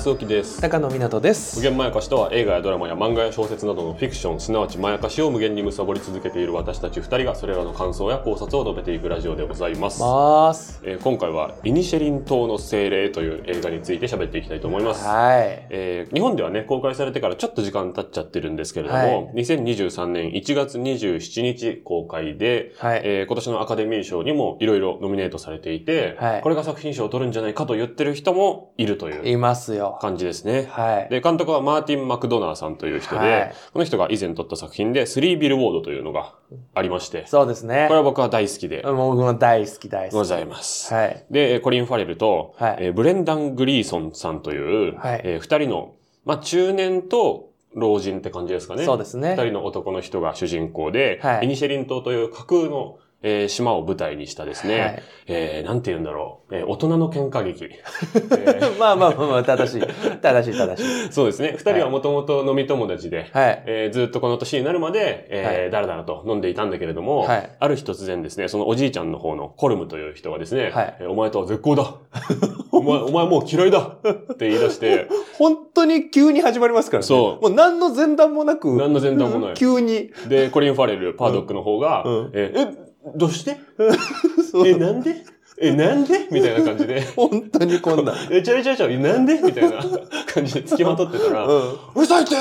大島康之です。高野湊です。無限まやかしとは映画やドラマや漫画や小説などのフィクションすなわちまやかしを無限に貪り続けている私たち2人がそれらの感想や考察を述べていくラジオでございます、ます。えー今回は「イニシェリン島の精霊」という映画について喋っていきたいと思います、はい。えー日本ではね公開されてからちょっと時間経っちゃってるんですけれども、はい。2023年1月27日公開で、はい。えー今年のアカデミー賞にもいろいろノミネートされていて、はい。これが作品賞を取るんじゃないかと言ってる人もいるという。いますよ感じですね。はい。で、監督はマーティン・マクドナーさんという人で、はい。この人が以前撮った作品で、スリービルボードというのがありまして、そうですね。これは僕は大好きでもう僕も大好き大好きございます。はい。で、えーコリン・ファレルと、はい。えーブレンダン・グリーソンさんという、はい。えー二人の、まあ、中年と老人って感じですかね。そうですね。二人の男の人が主人公で、はい。イニシェリン島という架空の、えー島を舞台にしたですね、はい。えーなんて言うんだろう、えー大人の喧嘩劇。え ーまあまあまあまあ正しい。正しい正しい。そうですね。二人はもともと飲み友達で、はい。えーずっとこの年になるまで、えーはい。だらだらと飲んでいたんだけれども、はい。ある日突然ですね、そのおじいちゃんの方のコルムという人がですね、はい。えーお前とは絶好だ。お前、お前もう嫌いだ。って言い出して、本当に急に始まりますからね。そう。もう何の前段もなく何の前段もない。急に。で、コリン・ファレル、パードックの方が、うん。えーえ、どうして？え、なんで？え、なんで？みたいな感じで、本当にこんな。ん え、ちゃいちゃいちゃい、なんで？みたいな感じで付きまとってたら、ううん。るさいって！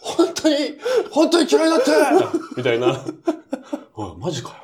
本当に、本当に嫌いだって！みたいな。おい、マジかよ。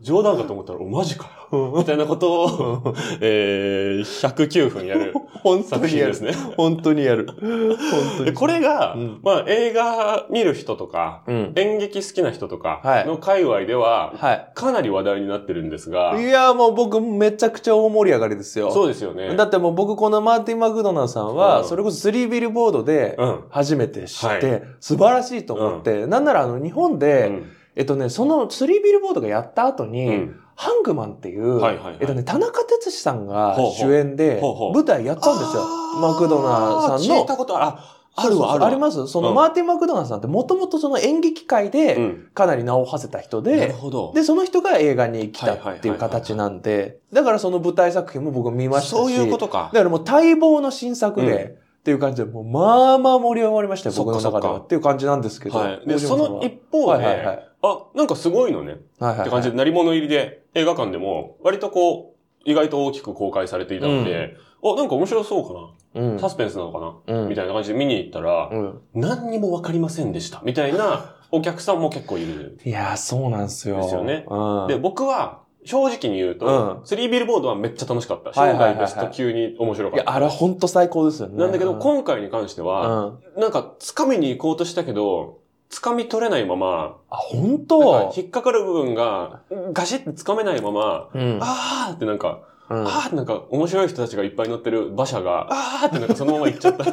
冗談かと思ったら、おマジかよ。みたいなことを、えー、109分やる 本当作品ですね。本当にやる。本当で、に。これが、うん。まあ映画見る人とか、うん。演劇好きな人とかはい。の界隈では、はかなり話題になってるんですが、いいやもう僕めちゃくちゃ大盛り上がりですよ。そうですよね。だってもう僕このマーティン・マクドナーさんは、うん。それこそスリービルボードでうん。初めて知って、は素晴らしいと思って、なんならあの日本で、うんえっとね、そのスリービルボードがやった後に、うんハングマンっていう、はいはいはいえっとね、田中哲司さんが主演で舞台やったんですよ。マクドナーさんの聞いた。ことある。あ、あるわ、あるわ。ありますその、うんマーティン・マクドナーさんってもともとその演劇界でうん。かなり名を馳せた人なるで、ほど。で、その人が映画に来たっていう形なんで、だからその舞台作品も僕見ましたし、そういうことか。だからもう待望の新作で、うんっていう感じで、もうまあまあ盛り上がりましたよ、僕の中では。そっていう感じなんですけど。はい。で、その一方で、はいはいはい。あ、なんかすごいのね。はいはいはいって感じで、鳴り物入りで映画館でも、割とこう、意外と大きく公開されていたので、あ、なんか面白そうかうんな。サスペンスなのかな、うんみたいな感じで見に行ったら、うん。何にもわかりませんでした。みたいな お客さんも結構いる。いやー、そうなんですよ。ですよねうん。で、僕は、正直に言うと、うんスリービルボードはめっちゃ楽しかった。生涯ベスト級に面白かった。いや、あれほんと最高ですよね。なんだけど、うん今回に関してうは、ん。なんか、掴みに行こうとしたけど、掴み取れないまま、あ、ほんなんかと引っかかる部分が、ガシッて掴めないまま、うん。あーってなんか、うんあーってなんか面白い人たちがいっぱい乗ってる馬車が、あーってなんかそのまま行っちゃった。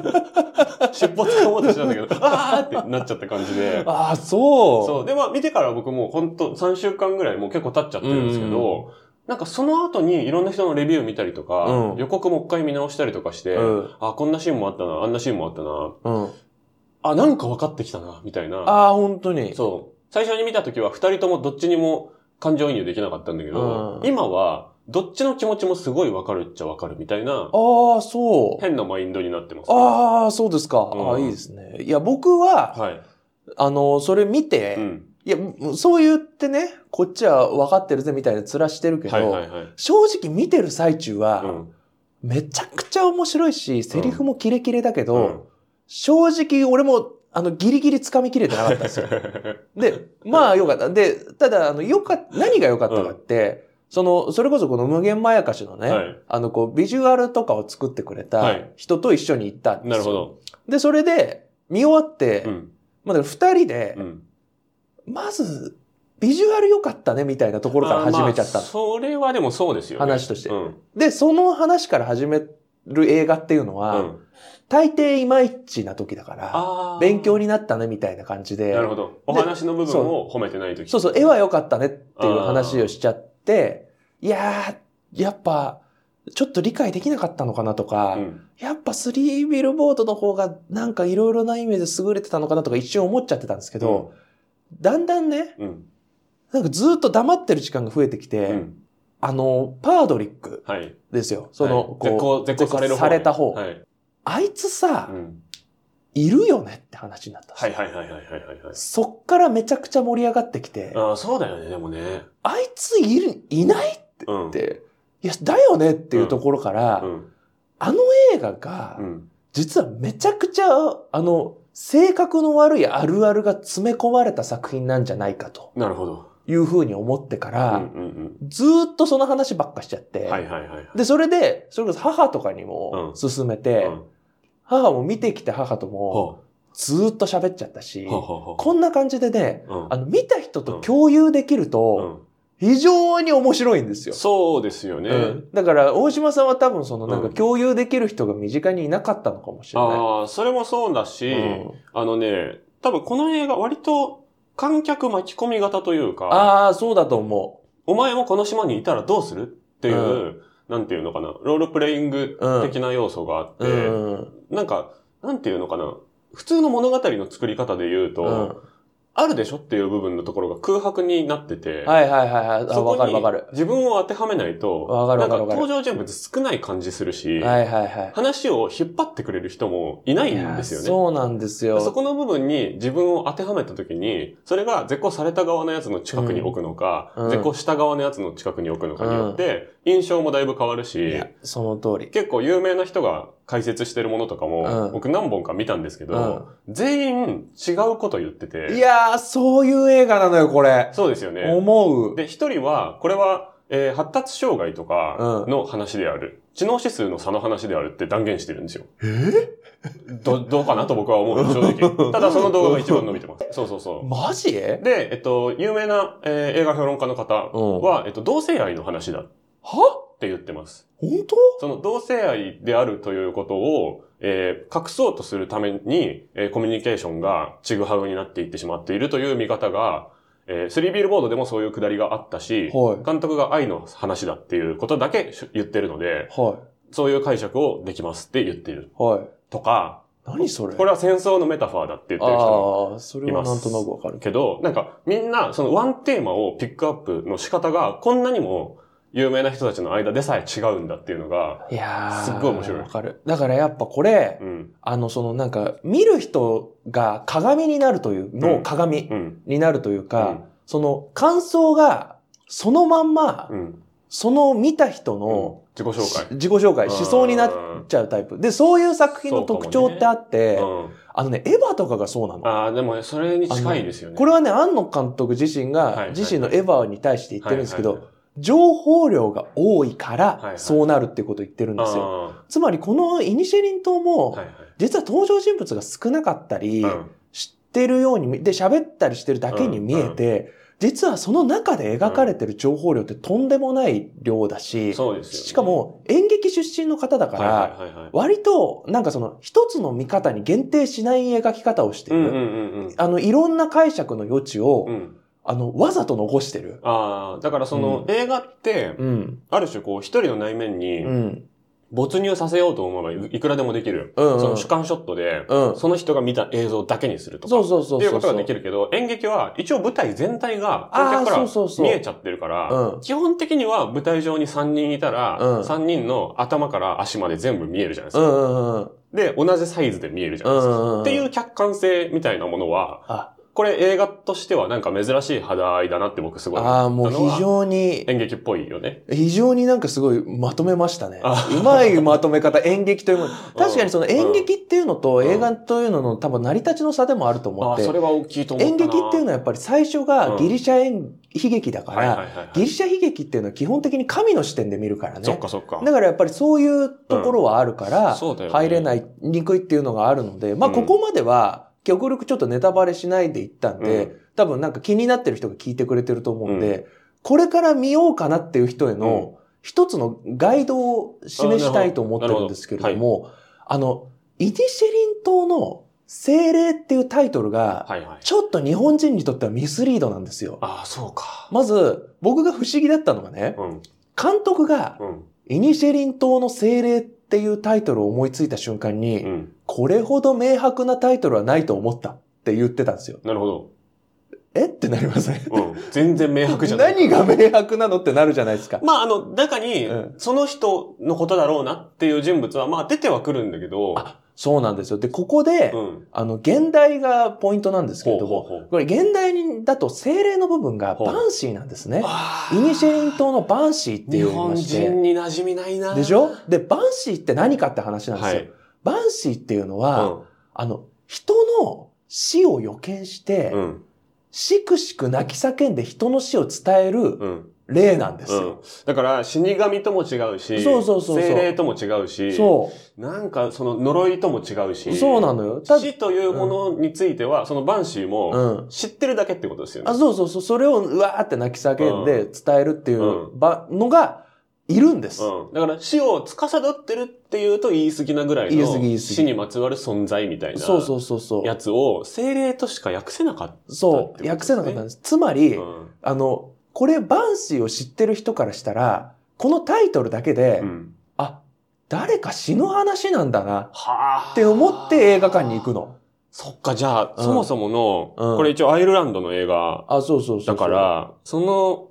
尻尾掴もうとしたんだけど、あーってなっちゃった感じで。あ、そう。そう。で、まあ見てから僕もうほんと3週間ぐらいもう結構経っちゃってるんですけど、なんかその後にいろんな人のレビュー見たりとか、うん予告もう一回見直したりとかして、うん。あ、こんなシーンもあったな、あんなシーンもあったな、うん。あ、なんか分かってきたな、みたいな。ああ、本当に。そう。最初に見た時は二人ともどっちにも感情移入できなかったんだけど、うん今はどっちの気持ちもすごい分かるっちゃ分かるみたいな、ああ、そう。変なマインドになってます、ああ、そうですか。うんああ、いいですね。いや、僕は、はい。あの、それ見て、うん。いや、そう言ってね、こっちは分かってるぜみたいな面してるけど、はいはいはい。正直見てる最中は、うん。めちゃくちゃ面白いし、セリフもキレキレだけど、うん正直俺も、あの、ギリギリ掴みきれてなかったんですよ。で、まあよかった。で、ただ、あの、よかっ何が良かったかって、その、それこそこの無限まやかしのね、はいあの、こう、ビジュアルとかを作ってくれはたい人と一緒に行ったんですよ。なるほど。で、それで、見終わって、うん。まあ、二人でう、ん。まず、ビジュアル良かったね、みたいなところから始めちゃったあまあそれはでもそうですよね。話としてうん。で、その話から始める映画っていうのは、うん。大抵いまいちな時だから、勉強になったねみたいな感じで、なるほど。お話の部分を褒めてないとき。そうそう、絵は良かったねっていう話をしちゃって、いやー、やっぱ、ちょっと理解できなかったのかなとか、うん。やっぱスリービルボードの方がなんかいろいろな意味で優れてたのかなとか一瞬思っちゃってたんですけど、だんだんね、うん。なんかずっと黙ってる時間が増えてきて、うん。あの、パードリックはい。ですよ。その、はい絶こ好、う、絶好される方。された方。はい。あいつさ、うん。いるよねって話になったはいはいはいはいはいはい。そっからめちゃくちゃ盛り上がってきて、ああ、そうだよね、でもね。あいついる、いないっうん。て、いや、だよねっていうところから、うん。あの映画がう、ん。実はめちゃくちゃ、あの、性格の悪いあるあるが詰め込まれた作品なんじゃないかとなるほど。いうふうに思ってかうんら、うんずーっとその話ばっかしちゃって、うん。はいはいはいはい。で、それで、それこそ母とかにもうん勧めて、うん母も見てきた母ともほずーっと喋っちゃったしこんな感じでね、うん。あの、見た人と共有できるうと、ん。非常に面白いんですよ。そうですよね。うん。だから、大島さんは多分そのなんかうん。共有できる人が身近にいなかったのかもしれない。ああ、それもそうだし、うん。あのね、多分この映画割と観客巻き込み型というか、ああ、そうだと思お前もこの島にいたらどうするっていう、うなんていうのかな、ロールプレイング的な要素があって、う。うん。なんか、なんていうのかな、普通の物語の作り方で言うと、うん。あるでしょっていう部分のところが空白になってて、はいはいはいはい。あ、そこにわかるわかる。自分を当てはめないと、わかるわかるなんわかる登場人物少ない感じするし、はいはいはい。話を引っ張ってくれる人もいないんですよね。そうなんですよ。そこの部分に自分を当てはめたときに、それが絶好された側のやつの近くに置くのか、うん絶好した側のやつの近くに置くのかによって、印象もだいぶ変わるいしや、、その通り。結構有名な人が解説してるものとかも、うん僕何本か見たんですけど、全員違うこと言ってて、いやー、そういう映画なのよ、これ。そうですよね。思う。で、一人は、これは、えー発達障害とかの話である、知能指数の差の話であるって断言してるんですよ。えど、どうかなと僕は思う、正直。ただその動画が一番伸びてます。そうそうそう。マジ？で、えっと、有名な、えー映画評論家の方は、えっと、同性愛の話だっは？て言ってます。本当？その同性愛であるということを、えー隠そうとするために、えーコミュニケーションがちぐはぐになっていってしまっているという見方が、えー、スリービルボードでもそういうくだりがあったし、はい監督が愛の話だっていうことだけ言ってるので、はそういう解釈をできますって言っている。い。はい。とか、何それ？これは戦争のメタファーだって言ってる人もああ、それはなんとなくわかるけけど、なんかみんなそのワンテーマをピックアップの仕方がこんなにも有名な人たちの間でさえ違うんだっていうのが、ど。いやーすっごい面白いわかる。だからやっぱこれ、うん、あの、そのなんか、見る人が鏡になるというのうん鏡うん、になるというか、その感想がそのまんま、うん、うん、その見た人の自己紹介。自己紹介、思想になっちゃうタイプ。で、そういう作品の特徴ってあって、うん、あのね、エヴァとかがそうなの。ああ、でもそれに近いですよね。これはね、庵野監督自身が自身のエヴァに対して言ってるんですけど、情報量が多いかはいはら、いそうなるってことを言ってるんですよ。あつまり、このイニシェリン島ーもはい、はい。実は登場人物が少なかったり、うん知ってるように見、で、喋ったりしてるだけに見えて、実はその中で描かれてる情報量ってとんでもない量だし、そうですよね。しかも演劇出身の方だから、はいはいはいはい。割となんかその一つの見方に限定しない描き方をしてる。うんうんうんうん。あの、いろんな解釈の余地を、うん。あの、わざと残してる？ああ、だからその、う映画って、うん。ある種こう一人の内面にうん。没入させようと思えばいいくらでもできる。うんうんその主観ショットで、うんその人が見た映像だけにするとか。そうそうそう。っていうことができるけど、演劇は一応舞台全体が観客かあーそうら見えちゃってるから、うん基本的には舞台上に3人いたら、うん3人の頭から足まで全部見えるじゃないですか。うんうんうん。で、同じサイズで見えるじゃないですか。うんうんうんっていう客観性みたいなものは、あ、これ映画としてはなんか珍しい肌合いだなって僕すごいああ、もう非常に、演劇っぽいよね。非常になんかすごいまとめましたねあ。うまいまとめ方、演劇というもの。確かにその演劇っていうのとん映画というのの多分成り立ちの差でもあると思ああ、ってそ。れは大きいと思ったな。演劇っていうのはやっぱり最初がギリシャ演悲劇だから。ギリシャ悲劇っていうのは基本的に神の視点で見るからそっね。かそっか。だからやっぱりそういうところはあるから、入れない、にくいっていうのがあるので、まあうんここまでは極力ちょっとネタバレしないでいったんで、うん多分なんか気になってる人が聞いてくれてると思うんで、これから見ようかなっていう人への一つのガイドを示したいと思ってるんですけれども、あの、イニシェリン島の精霊っていうタイトルが。ちょっと日本人にとってはミスリードなんですよ。ああ、そうか。まず、僕が不思議だったのがね、うん。監督がうん。イニシェリン島の精霊っていうタイトルを思いついた瞬間に、うん。これほど明白なタイトルはないと思ったって言ってたんですよ。なるほど。え？ってなりませんうん。全然明白じゃない。何が明白なのってなるじゃないですか。まあ、あの、中にうん、その人のことだろうなっていう人物は、まあ、出てはくるんだけど、あそうなんですよ。で、ここで、うん。あの、現代がポイントなんですけれども、ほうほうほうこれ現代だと精霊の部分がバンシーなんですね。あイニシェリン島のバンシーって日いう本人に馴染みないな。でしょ？で、バンシーって何かって話なんですよ。はい。バンシーっていうのは、うあの、人の死を予見して、ん。うん。しくしく泣き叫んで人の死を伝えるうん。霊なんですうんよ。。だから、死神とも違うし、そうそうそうそう精霊とも違うし、そなんかその呪いとも違うし、う。そうなのよ。た死というものについては、そのバンシーうもん。知ってるだけってことですよね。あ、そうそうそう。それをうわーって泣き叫んで伝えるっていうのがいるんです。うん。だから死を司ってるっていうと言い過ぎなぐらいの死にまつわる存在みたいなそうそうそうそう。やつを精霊としか訳せなかった。そう。訳せなかったんです。つまり、うん。あの、これバンシーを知ってる人からしたら、このタイトルだけで、うん。あ、誰か死ぬ話なんだなはあ。って思って映画館に行くの。そっか、じゃあ、うんそもそもの、うんこれ一応アイルランドの映画あ、そうそうそう。だから、その、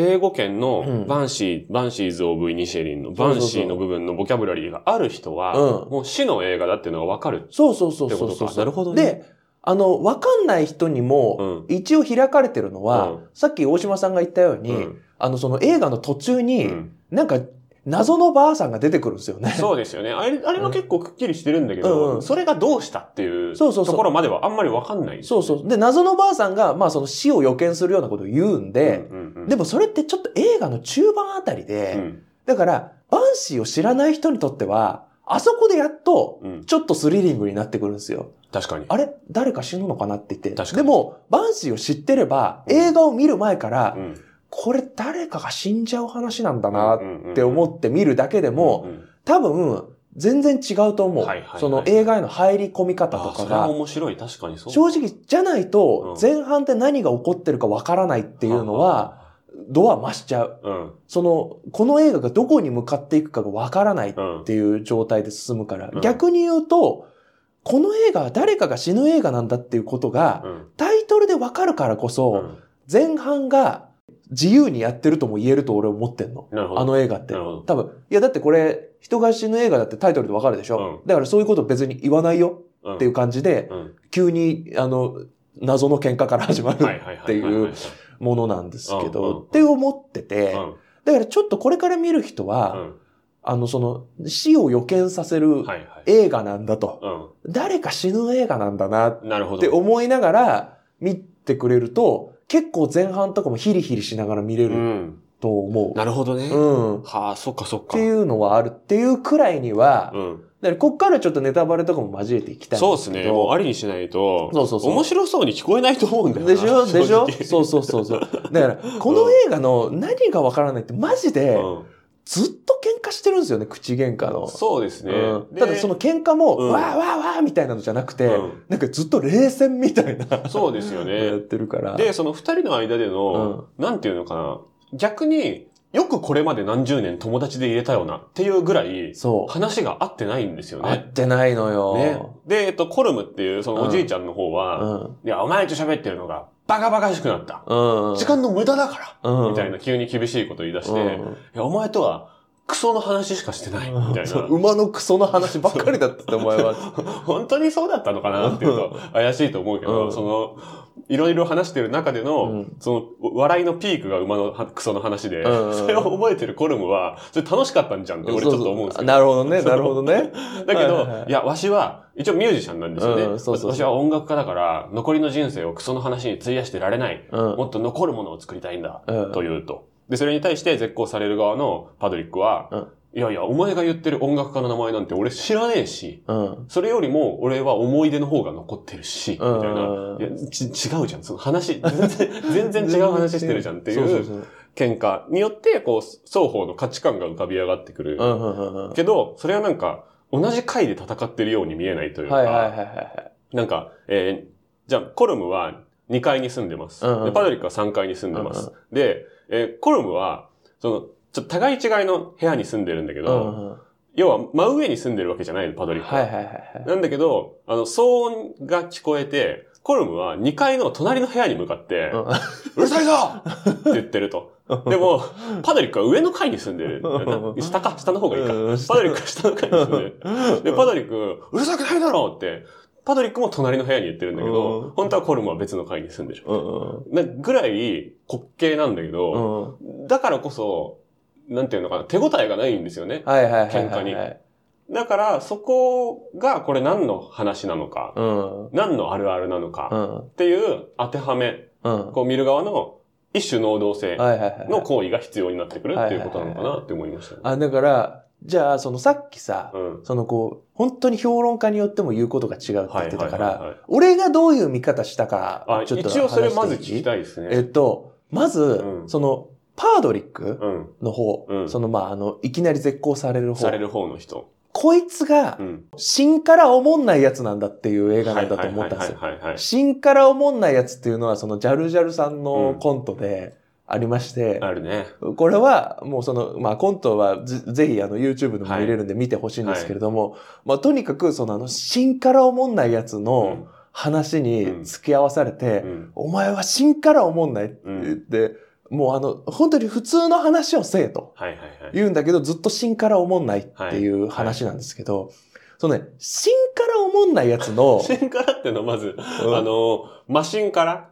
英語圏うん。のバンシー、バンシーズ・オブ・イニシェリンのバンシーの部分のボキャブラリーがある人は、うん。もう死の映画だっていうのがわかる。そうそうそうそうそう。なるほどね。で、あの、わかんない人にも、うん。一応開かれてるのは、うん。さっき大島さんが言ったように、うん。あの、その映画の途中に、うん。なんか、謎のばあさんが出てくるんですよね。そうですよね。あれ、あれは結構くっきりしてるんだけど、うんうんそれがどうしたっていうそうそうそうところまではあんまりわかんないね、そうそう。で、謎のばあさんが、まあその死を予見するようなことを言うんで、うんうんうんでもそれってちょっと映画の中盤あたりで、うんだから、バンシーを知らない人にとっては、あそこでやっと、うんちょっとスリリングになってくるんですよ。確かに。あれ誰か死ぬのかなって言って。でも、バンシーを知ってれば、うん映画を見る前から、うんこれ誰かが死んじゃう話なんだなっって思って見るだけでも、多分、全然違うと思う。その映画への入り込み方とかが。面白い。確かにそう。正直、じゃないとう、ん前半で何が起こってるかわからないっていうのは、ドア増しちゃう。うん。その、この映画がどこに向かっていくかがわからないっうん。ていう状態で進むから、うん逆に言うと、この映画は誰かが死ぬ映画なんだっていうことが、うん。タイトルでわかるからこそ、うん前半が自由にやってるとも言えると俺思ってんの。なるほど。あの映画ってなるほど。多分、いやだってこれ、人が死ぬ映画だってタイトルでわかるでしょ、うんだからそういうこと別に言わないよっっていう感じで、うん。急に、あの、謎の喧嘩から始まるはいはいはいはいはい。っていうものなんですけど、うんって思ってて、うん。だからちょっとこれから見る人うは、ん。あの、その、死を予見させるはいはい。映画なんだと、う誰か死ぬ映画なんだなっ。て思いながら見てくれると、結構前半とかもヒリヒリしながら見れうるん。と思う。なるほどね。うん。っはあ、そっかそっか。ていうのはあるっていうくらいには、うん。だからこっからちょっとネタバレとかも交えていきたいんそうですね。もうありにしないと、そうそうそう面白そうに聞こえないと思うんだよな。でしょ？でしょ？そうそうそうそう。だから、この映画の何がわからないってマジで、うんずっと喧嘩してるんですよね、口喧嘩の。そうですね。うんでただその喧嘩も、うんわーわーわーみたいなのじゃなくて、うんなんかずっと冷戦みたいな、そうですよ やっね。てるから。で、その二人の間での、なんていうのかな。逆に、よくこれまで何十年友達で入れたよなっていうぐらい、そう。話が合ってないんですよ合っね。てないのよ。ね。で、えっと、コルムっていう、そのおじいちゃんの方うは、ん。いや、お前と喋ってるのがバカバカしくなった。うん。時間の無駄だから。うん、みたいな急に厳しいこと言い出して、いうんや、お前とはクソの話しかしてない。みたいな。馬のクソの話ばっかりだったって、お前は。本当にそうだったのかなっていうと怪しいと思うけど、うんその、いろいろ話してる中での、うんその、笑いのピークが馬のはクソの話で、うんそれを覚えてるコルムは、それ楽しかったんじゃんって俺ちょっと思うんですよ。なるほどね、なるほどね。だけど、はいはいはいいや、わしは、一応ミュージシャンなんですよね。私は音楽家だから、残りの人生をクソの話に費やしてられない。うんもっと残るものを作りたいんだ。うんというと。で、それに対して絶好される側のパドリックは、うんいやいや、お前が言ってる音楽家の名前なんて俺知らねえし、うん。それよりも俺は思い出の方が残ってるし、みたいうんな。いや、ち、違うじゃん。その話、全然、違う話してるじゃんっていう喧嘩によって、こう、双方の価値観が浮かび上がってくる。けど、それはなんか、同じ回で戦ってるように見えないというか。なんか、えーじゃあ、コルムは2階に住んでます。で、パドリックは3階に住んでます。うんで、えーコルムは、その、ちょっと互い違いの部屋に住んでるんだけうど、んうん。要は真上に住んでるわけじゃないの、パドリックは。はいはいはいはい。なんだけど、あの、騒音が聞こえて、コルムは2階の隣の部屋に向かって、うるさいぞ って言ってると。でも、パドリックは上の階に住んでる。下か、下の方がいいか。うんパドリックは下の階に住んでる。で、パドリック、うるさくないだろうって、パドリックも隣の部屋に言ってるんだけうんど、本当はコルムは別の階に住んでる。うんなぐらい滑稽なんだけうど、ん。うん。だからこそ、なんていうのかな、手応えがないんですよね。はいはいはいはい。喧嘩にだから、そこがこれ何の話なのか、うん。何のあるあるなのか、うん。っていう当てはめ、うん。こう見る側の一種能動性。の行為が必要になってくるっていうことなのかなって思いましたね。あ、だから、じゃあ、そのさっきさ、うん。そのこう、本当に評論家によっても言うことが違うって言ってたから、はい。俺がどういう見方したかあ、、ちょっと一応それまず聞きたいですえっね。と、まず、うんその、パードリックうん。の方、うんそのまあ、あの、いきなり絶交される方される方の人。こいつがう、ん。芯からおもんないやつなんだっていう映画なんだと思ったんですよ。はいはいはいはいはい。芯からおもんないやつっていうのは、そのジャルジャルさんのコントでありまして、あるね。これはもうその、まあコントはぜぜひあの YouTube でも見れるんで見てほしいんですけれども、まあとにかくそのあの芯からおもんないやつうのん。話に付き合わされて、うん。お前は芯からおもんないって言って、もうあの、本当に普通の話をせえとはいはいはい。言うんだけど、ずっと芯からおもんないっていう話なんですけど、そのね、芯からおもんないやつ の、芯からっていうのはまず、うんあの、マシンから、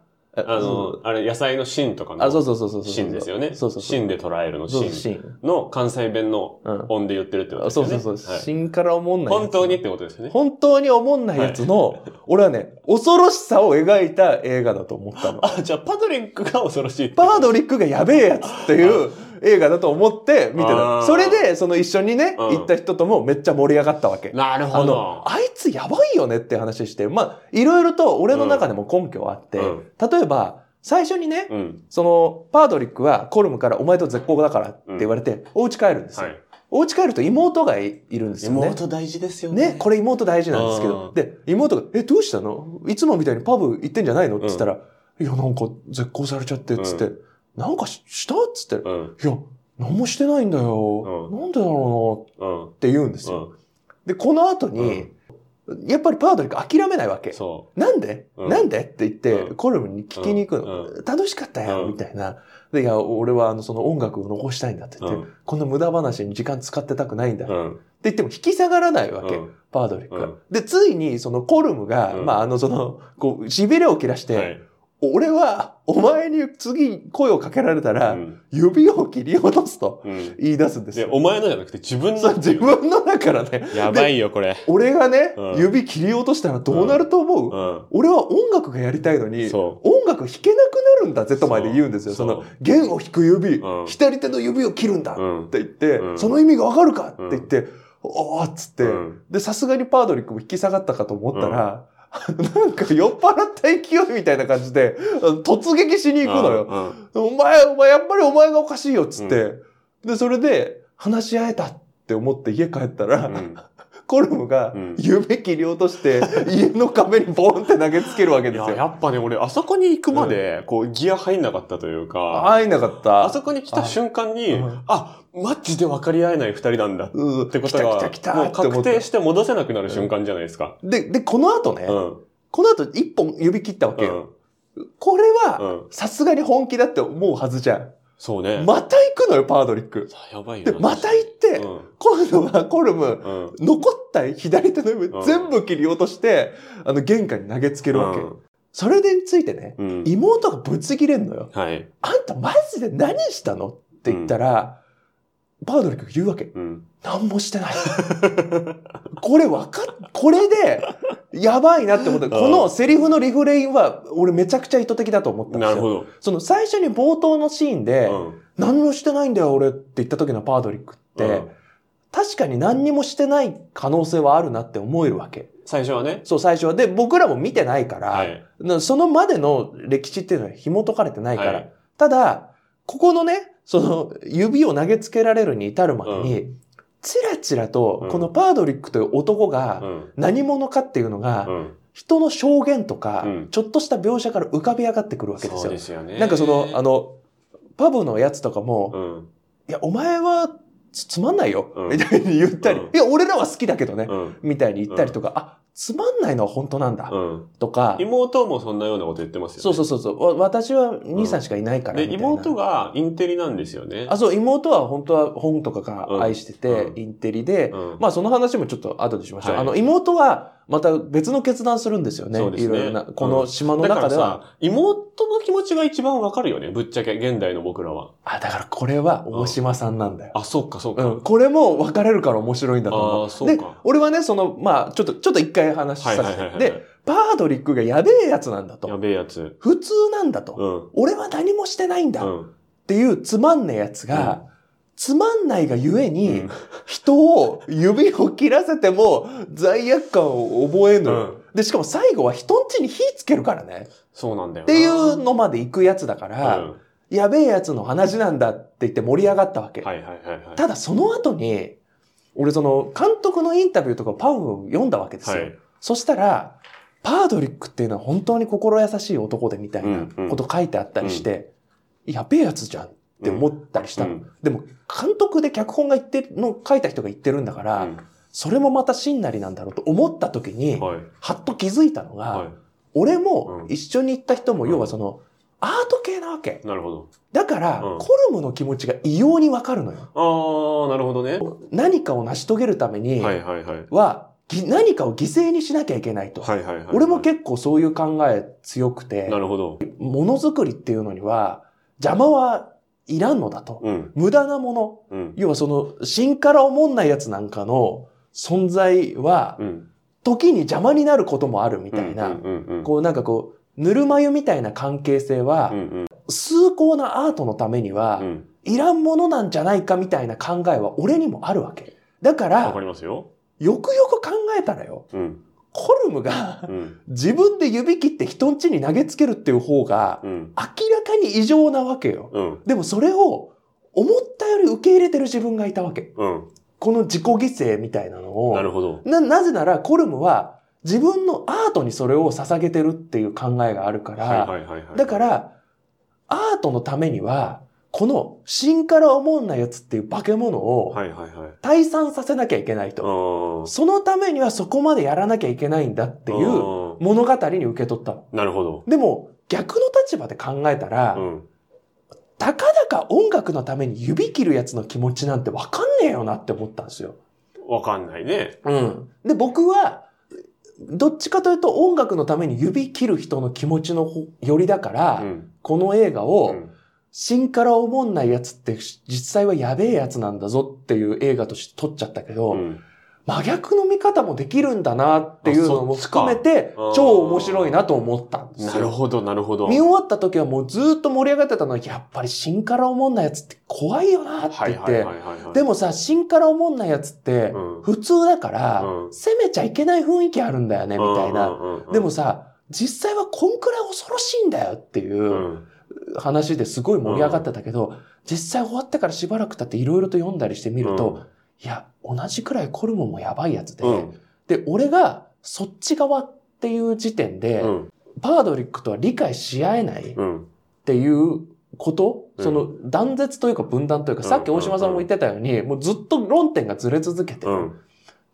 ああの、あれ、野菜の芯とかあ、そうのそうそうそう。芯ですよね。そうそう。芯で捉えるの芯芯。の関西弁のうん。音で言ってるってことあですよね。そうそうそう。はい芯からおもんない。本当にってことですよね。本当におもんないやつの、俺はね、恐ろしさを描いた映画だと思ったの。あ、じゃあパドリックが恐ろしいパードリックがやべえやつっていう映画だと思って見てあた。ーそれで、その一緒にね、うん行った人ともめっちゃ盛り上がったわけ。なるほどあの、。あいつやばいよねって話して、まあ、いろいろと俺の中でも根拠はあって、うん例えば、最初にね、うん。その、パードリックはコルムからお前と絶交だからって言われて、お家帰るんですよ。はい。お家帰ると妹がいいるんですよね。妹大事ですよね、これ妹大事なんですけど。うんで、妹が、え、どうしたの？いつもみたいにパブ行ってんじゃないの？って言ったら、いや、なんか絶交されちゃって、つって、なんかししたっつって、うん。いや、何もしてないんだよ。うなんでだろうなうん。って言うんですよ。うん。で、この後に、やっぱりパードリック諦めないわけ。そなんで、うんなんで？って言って、うんコルムに聞きに行くの。う楽しかったよ、うんみたいな。で、いや、俺はあの、その音楽を残したいんだって言って、うんこんな無駄話に時間使ってたくないんだ。う。ってうん。言っても引き下がらないわけ。うんパードリックが。うんで、ついに、そのコルムが、うんまあ、あの、その、こう、痺れを切らして、はい。俺は、お前に次声をかけられたら、うん指を切り落とすとうん。言い出すんですで、よ。お前のじゃなくて自分の自分のだからね。やばいよ、これ。俺がね、うん指切り落としたらどうなると思う、うん。俺は音楽がやりたいのに、そ音楽弾けなくなるんだぜとまで言うんですよ。その、弦を弾く指、うん左手の指を切るんだう。うんっ。て言って、うんその意味がわかるかって言って、おーっつって、うんで、さすがにパードリックも引き下がったかと思ったら、なんか酔っ払った勢いみたいな感じで、突撃しに行くのよ。うん。お前、お前、やっぱりお前がおかしいよっつって、で、それで話し合えたって思って家帰ったら、うん。コルムがうん指切り落として、家の壁にボンって投げつけるわけですよ。やっぱね、俺、あそこに行くまで、こう、ギア入んなかったというか、会えなかった。あそこに来た瞬間にうん、あ、マジで分かり合えない二人なんだっうん、てことが、もう確定して戻せなくなる瞬間じゃないですか。で、で、この後ね、うん。この後一本指切ったわけよ。うん。これうは、ん。さすがに本気だって思うはずじゃん。そうね。また行くのよ、パードリック。やばいよで、な。また行って、うん。今度はコルム、うん。残った左手の指うん全部切り落として、あの、玄関に投げつけるわけ。うんそれについてね、うん。妹がぶつ切れんのよ。はい。あんたマジで何したのって言ったら、パードリックが言うわけ。うん。何もしてない。これわかっ、これで、やばいなって思った。このセリフのリフレインは、俺めちゃくちゃ意図的だと思ったんですよ。なるほど。その最初に冒頭のシーンで、うん。何もしてないんだよ俺って言った時のパードリックって、うん確かに何にもしてない可能性はあるなって思えるわけ。最初はね。そう、最初は。で、僕らも見てないから、はい。なそのまでの歴史っていうのは紐解かれてないから。はいただ、ここのね、その指を投げつけられるに至るまでに、チラチラとうんこのパードリックという男うがん。何者かっていうのが、うん。人の証言とかうん、ちょっとした描写から浮かび上がってくるわけですそうよ。ですよね。なんかその、あの、パブのやつとかも、うん。いや、お前はつつまんないよ、うん。みたいに言ったり、うん。いや、俺らは好きだけどね、うん。みたいに言ったりとか、あ、つまんないのは本当なんだ、うん。とか、妹もそんなようなこと言ってますよね。そうそうそうそう、わ私は兄さんしかいないから、で、妹がインテリなんですよね。あ、そう、妹は本当は本とかが愛してて、うん。インテリで、うん。まあその話もちょっと後でしましょう。はい。あの、妹はまた別の決断するんですよね。そうですねいろいろな、この島のだから中では。さ、妹の気持ちが一番わかるよね。ぶっちゃけ、現代の僕らは。あ、だからこれは大島さんなんだよ。あ、そうか、そうか。うん。これも分かれるから面白いんだと思う。あーそうでか、俺はね、その、まあ、ちょっと、ちょっと一回話させて。はいはいはいはい。で、、パードリックがやべえやつなんだやと。べえやつ。普通なんだと。うん。俺は何もしてないんだ。っうん。ていうつまんねえやつが、つまんないがゆえに、うん人を指を切らせても罪悪感を覚えぬ。うんで、しかも最後は人ん家に火つけるからね。そうなんだよな。っていうのまで行くやつだから、うんやべえやつの話なんだって言って盛り上がったわけ。はいはいはいはい。ただその後に、俺その監督のインタビューとかパウを読んだわけですよ。はい。そしたら、パードリックっていうのは本当に心優しい男でみたいなこと書いてあったりして、やべえやつじゃんって思ったりしたの。うんでも監督で脚本が言ってるの、書いた人が言ってるんだから、うんそれもまた真なりなんだろうと思った時に、はい。はっと気づいたのが、は俺もうん一緒に行った人も、うん要はその、アート系なわけ。い。なるほど。だから、うんコルムの気持ちが異様にわかるのよ。あー、なるほどね。何かを成し遂げるためにはいはいはい。は、ぎ何かを犠牲にしなきゃいけないと。はいはいはい。俺も結構そういう考え強くてな、るほど。ものづくりっていうのには邪魔はいらんのだと。うん。無駄なもの。うん。要はその、芯から思んないやつなんかの存在は、うん。時に邪魔になることもあるみたいな。こうなんかこう、ぬるま湯みたいな関係性は、うんうん崇高なアートのためにはう、ん。いらんものなんじゃないかみたいな考えは俺にもあるわけ。だか、わからりますよ。よくよく考えたらよ、うん。コルムがうん。自分で指切って人ん家に投げつけるっていう方が、うん。明らかに異常なわけよ。うん。でもそれを思ったより受け入れてる自分がいたわけ。うん。この自己犠牲みたいなのを。なるほど。な、なぜならコルムは自分のアートにそれを捧げてるっていう考えがあるから、はいはいはいはい。だか、ら、アートのためには、この芯から思んないやつっていう化け物をはいはいはい。退散させなきゃいけないと。そのためにはそこまでやらなきゃいけないんだっていう物語に受け取ったの。なるほど。でも、逆の立場で考えたら、うん。たかだか音楽のために指切るやつの気持ちなんてわかんねえよなって思ったんですよ。わかんないね。うん。で、僕は、どっちかというと音楽のために指切る人の気持ちの方よりだから、うん。この映画を、うん芯から思んないやつって実際はやべえやつなんだぞっていう映画として撮っちゃったけど、うん真逆の見方もできるんだなっていうのも含めて超面白いなと思ったんですよ。なるほど、なるほど。見終わった時はもうずっと盛り上がってたのに、やっぱり芯から思んないやつって怖いよなって言って。でもさ、芯から思んないやつってうん普通だから、うん攻めちゃいけない雰囲気あるんだよね、みたいな。でも、さ、実際はこんくらい恐ろしいんだよっていううん話ですごい盛り上がってたけど、実際終わってからしばらく経っていろいろと読んだりしてみると、いや、同じくらいコルムもやばいやつで、うん。で、俺がそっち側っていう時点で、うん。パードリックとは理解し合えないっうん。ていうこと、うん。その断絶というか分断というか、うん。さっき大島さんも言ってたように、もうずっと論点がずれ続けてるうん。っ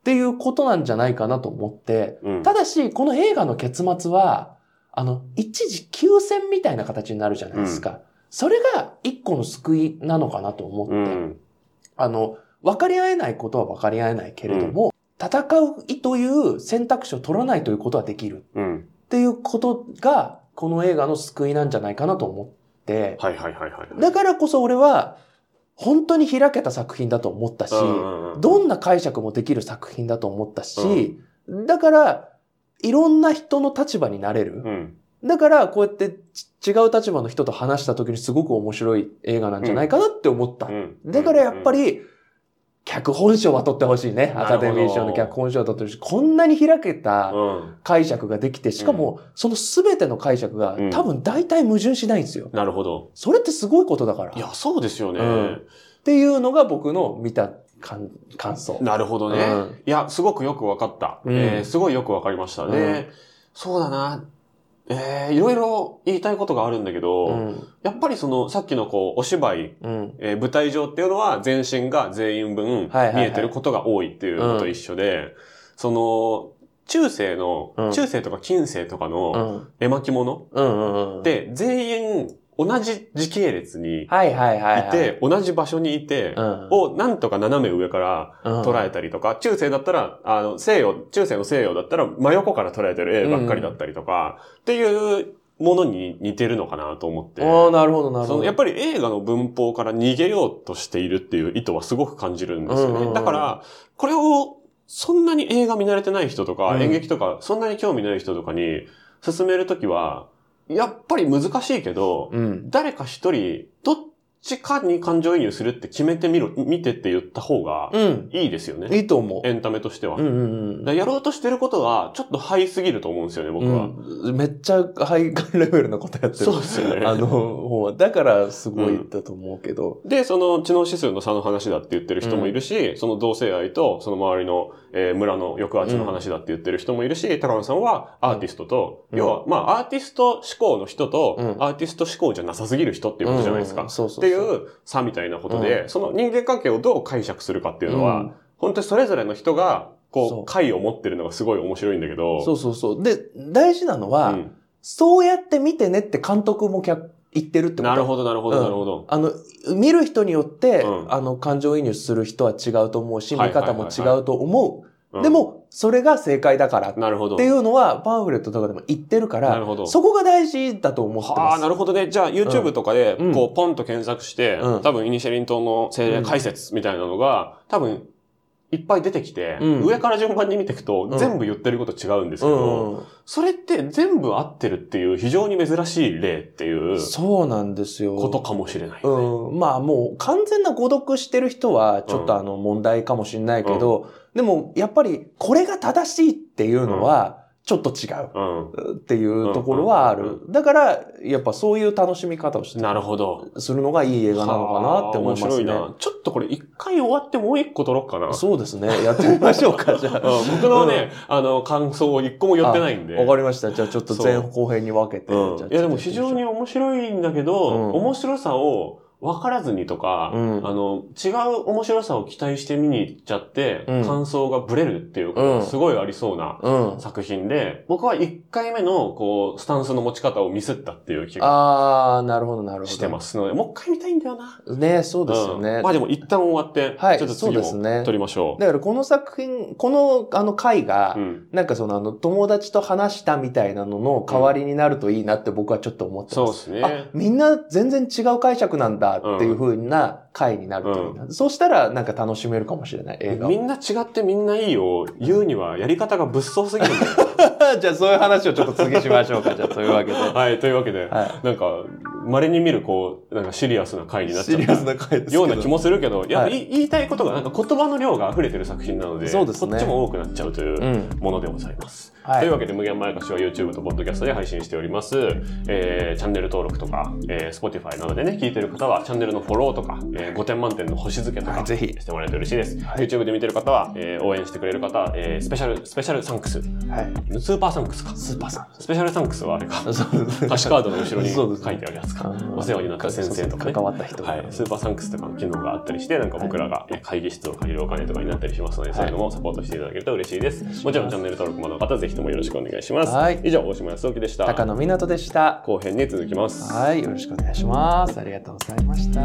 ていうことなんじゃないかなと思って、うん。ただし、この映画の結末は、あの、一時休戦みたいな形になるじゃないですか。それが一個の救いなのかなと思って、うん。あの、分かり合えないことは分かり合えないけれども、戦うという選択肢を取らないということはできる。うん。っていうことが、この映画の救いなんじゃないかなと思って、はいはいはいはい。だからこそ俺は、本当に開けた作品だと思ったし、どんな解釈もできる作品だと思ったし、だから、いろんな人の立場になれる。うんだから、こうやってち違う立場の人と話した時にすごく面白い映画なんじゃないかなって思った。うんだからやっぱ、り、脚本賞は取ってほしいね。アカデミー賞の脚本賞は取ってほしい。こんなに開けたうん解釈ができて、しかも、その全ての解釈がうん多分大体矛盾しないんですよ。なるほど。それってすごいことだから。いや、そうですよね。うんっていうのが僕の見た感感想。なるほどね。うんいや、すごくよくわかった。うんえーすごいよくわかりましたね。うんそうだな。えー、いろいろ言いたいことがあるんだけど、うん。やっぱりその、さっきのこう、お芝居、うん。えー舞台上っていうのは全身が全員分はいはいはい見えてることが多いっていうのと一緒で、その、中世の、うん中世とか近世とかうのん。絵巻物うんうんうん。、で、全員同じ時系列にいはいはいはい、はい。て、同じ場所にいてう、ん。をなんとか斜め上から捉えたりとか、中世だったら、あの、西洋、中世の西洋だったら真横から捉えてる絵ばっかりだったりとか、っていうものに似てるのかなと思って。ああ、なるほどなるほど。やっぱり映画の文法から逃げようとしているっていう意図はすごく感じるんですよね。うんうんうんだから、これをそんなに映画見慣れてない人とか、うん演劇とか、そんなに興味ない人とかに進めるときは、やっぱり難しいけど、うん。誰か一人、どっちかに感情移入するって決めてみろ、見てって言った方がうん。いいですよね。いいと思う。エンタメとしては。うんうんだからやろうとしてることは、ちょっとハイすぎると思うんですよね、僕は。うん。めっちゃハイレベルなことやってる。そうですよね。あの、方は。だからすごいだと思うけど。で、その知能指数の差の話だって言ってる人もいるし、その同性愛とその周りの、えー村の抑圧の話だって言ってる人もいるし、高野さんはアーティストと、うん。要は、まあアーティスト思考の人と、うん。アーティスト思考じゃなさすぎる人っていうことじゃないですか。っていう差みたいなことで、その人間関係をどう解釈するかっていうのは、うん。本当にそれぞれの人が、こう、解を持ってるのがすごい面白いんだけど、そうそうそう。で、大事なのは、うん。そうやって見てねって監督も客言ってるってこと？なるほど、なるほど、うんなるほど。あの、見る人によって、うんあの、感情移入する人は違うと思うし、見方も違うと思う。うんで、も、それが正解だからっなるほど。ていうのは、パンフレットとかでも言ってるから、なるほどそこが大事だと思ってはあ、ます。なるほどね。じゃあ YouTube とかで、うんこう、ポンと検索して、うん多分イニシャリン島の精霊解説みたいなのが、多分、いっぱい出てきて、うん。上から順番に見ていくと、うん。全部言ってること違うんですけうど、ん。それって全部合ってるっていう非常に珍しい例っていうそうなんですよ。ことかもしれないよね。うん、まあもう完全な誤読してる人はちょっとあの問題かもしれないけど、でもやっぱりこれが正しいっていうのはちょっと違うっていうところはあうんる。だからやっぱそういう楽しみ方をしてなるほど。するのがいい映画なのかなって思いますね。はあ面白いな。ちょっとこれ一回終わってもう一個撮ろうかな。そうですね。やってみましょうか、じゃあ。うん僕のね、あの、感想を一個も言ってないんで。あわかりました。じゃあちょっと前後編に分けて。いやでも非常に面白いんだけど、うん面白さを分からずにとか、うんあの、違う面白さを期待して見に行っちゃって、うん感想がブレるっていうことがすごいありそうなうん。作品で、僕は1回目の、こう、スタンスの持ち方をミスったっていう気がああ、なるほど、なるほど。してますので、もう一回見たいんだよな。ね、そうですよね。うんまあでも一旦終わって、はいちょっと次そうですねも撮りましょう。だからこの作品、このあの回が、うんなんかそのあの友達と話したみたいなのの代わりになるといいなって僕はちょっと思ってます。そうですあね。、みんな全然違う解釈なんだっていう風な回になるといいな。そうしたらなんか楽しめるかもしれない映画をみんな違ってみんないいよ。言うにはやり方が物騒すぎるんだよ。じゃあそういう話をちょっと次しましょうか。じゃあというわけで。は はい、というわけで、い。なんか、稀に見る、こう、なんかシリアスな回になっちゃったシリアスな回です。ような気もするけど、いや、はいい言いたいことが、なんか言葉の量が溢れてる作品なので、そうですねこっちも多くなっちゃうといううん。ものでございます。はいというわけで、無限まやかしは YouTube と Podcast で配信しております。えー、チャンネル登録とか、えー、Spotify などでね、聞いてる方は、チャンネルのフォローとか、えー、5点満点の星付けとか、はいぜひしてもらえると嬉しいです。はい YouTube で見てる方は、えー、応援してくれる方は、えー、スペシャル、スペシャルサンクス。はい。スーパーサンクスか。スーパーさん。スペシャルサンクスはあれか。歌詞カードの後ろに書いてあるやつか。お世話になった先生とかね。関わった人がはい。スーパーサンクスとかの機能があったりして、なんか僕らがえ会議室を借りるお金とかになったりしますので、そういうのもサポートしていただけると嬉しいです。もちろんチャンネル登録まだの方はぜひともよろしくお願いします。はい以上、大島康之でした。高野湊でした。後編に続きます。はい。よろしくお願いします。ありがとうございました。